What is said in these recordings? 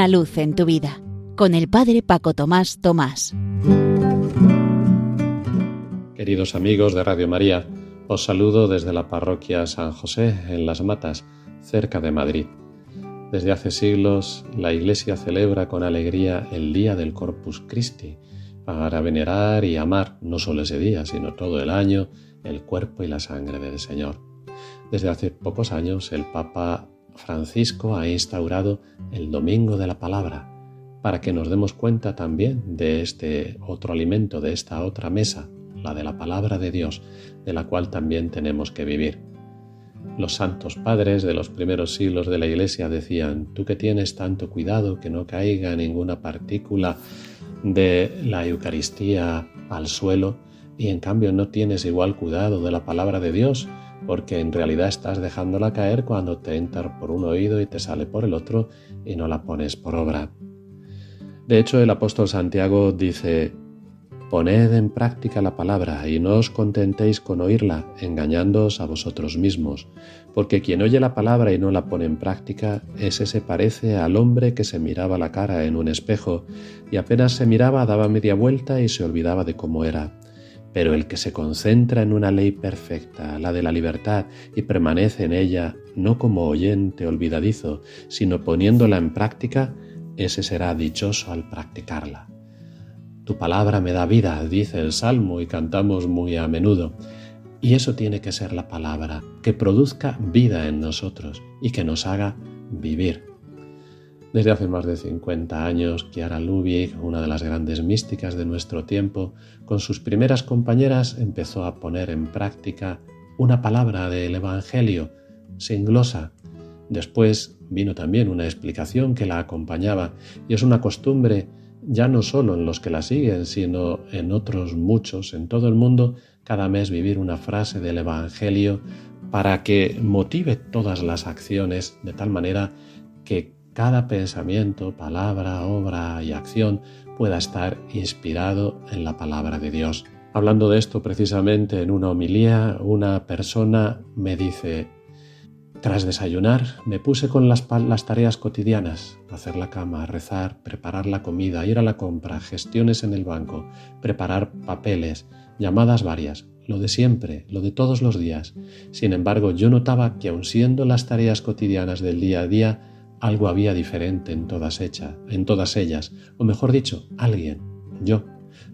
Una luz en tu vida con el Padre Paco Tomás Tomás. Queridos amigos de Radio María, os saludo desde la parroquia San José en Las Matas, cerca de Madrid. Desde hace siglos la Iglesia celebra con alegría el Día del Corpus Christi, para venerar y amar no solo ese día, sino todo el año, el cuerpo y la sangre del Señor. Desde hace pocos años el Papa Francisco ha instaurado el Domingo de la Palabra, para que nos demos cuenta también de este otro alimento, de esta otra mesa, la de la palabra de Dios, de la cual también tenemos que vivir. Los santos padres de los primeros siglos de la Iglesia decían, tú que tienes tanto cuidado que no caiga ninguna partícula de la Eucaristía al suelo y en cambio no tienes igual cuidado de la palabra de Dios, porque en realidad estás dejándola caer cuando te entra por un oído y te sale por el otro y no la pones por obra. De hecho, el apóstol Santiago dice, Poned en práctica la palabra y no os contentéis con oírla, engañándoos a vosotros mismos, porque quien oye la palabra y no la pone en práctica, ese se parece al hombre que se miraba la cara en un espejo y apenas se miraba daba media vuelta y se olvidaba de cómo era. Pero el que se concentra en una ley perfecta, la de la libertad, y permanece en ella, no como oyente olvidadizo, sino poniéndola en práctica, ese será dichoso al practicarla. Tu palabra me da vida, dice el Salmo y cantamos muy a menudo. Y eso tiene que ser la palabra, que produzca vida en nosotros y que nos haga vivir. Desde hace más de 50 años, Chiara Lubick, una de las grandes místicas de nuestro tiempo, con sus primeras compañeras empezó a poner en práctica una palabra del Evangelio sin glosa. Después vino también una explicación que la acompañaba y es una costumbre ya no solo en los que la siguen, sino en otros muchos, en todo el mundo, cada mes vivir una frase del Evangelio para que motive todas las acciones de tal manera que cada pensamiento, palabra, obra y acción pueda estar inspirado en la palabra de Dios. Hablando de esto precisamente en una homilía, una persona me dice, tras desayunar me puse con las, las, tareas cotidianas, hacer la cama, rezar, preparar la comida, ir a la compra, gestiones en el banco, preparar papeles, llamadas varias, lo de siempre, lo de todos los días. Sin embargo, yo notaba que aun siendo las tareas cotidianas del día a día, algo había diferente en todas, en todas ellas, o mejor dicho, alguien, yo.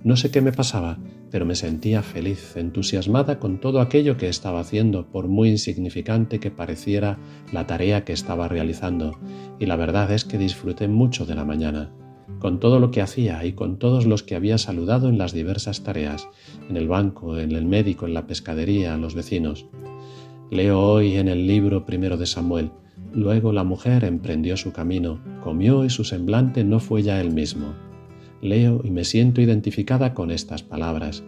No sé qué me pasaba, pero me sentía feliz, entusiasmada con todo aquello que estaba haciendo, por muy insignificante que pareciera la tarea que estaba realizando, y la verdad es que disfruté mucho de la mañana, con todo lo que hacía y con todos los que había saludado en las diversas tareas, en el banco, en el médico, en la pescadería, los vecinos. Leo hoy en el libro primero de Samuel, Luego la mujer emprendió su camino, comió y su semblante no fue ya el mismo. Leo y me siento identificada con estas palabras.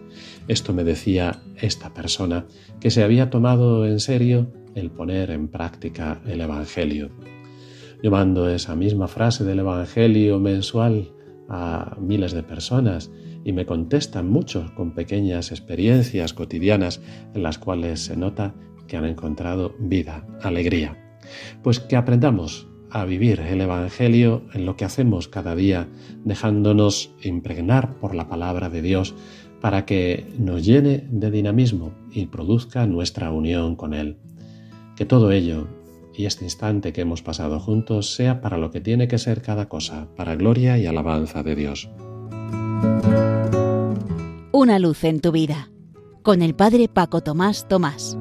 Esto me decía esta persona que se había tomado en serio el poner en práctica el Evangelio. Yo mando esa misma frase del Evangelio mensual a miles de personas y me contestan mucho con pequeñas experiencias cotidianas en las cuales se nota que han encontrado vida, alegría. Pues que aprendamos a vivir el Evangelio en lo que hacemos cada día, dejándonos impregnar por la palabra de Dios para que nos llene de dinamismo y produzca nuestra unión con Él. Que todo ello y este instante que hemos pasado juntos sea para lo que tiene que ser cada cosa, para gloria y alabanza de Dios. Una luz en tu vida, con el Padre Paco Tomás Tomás.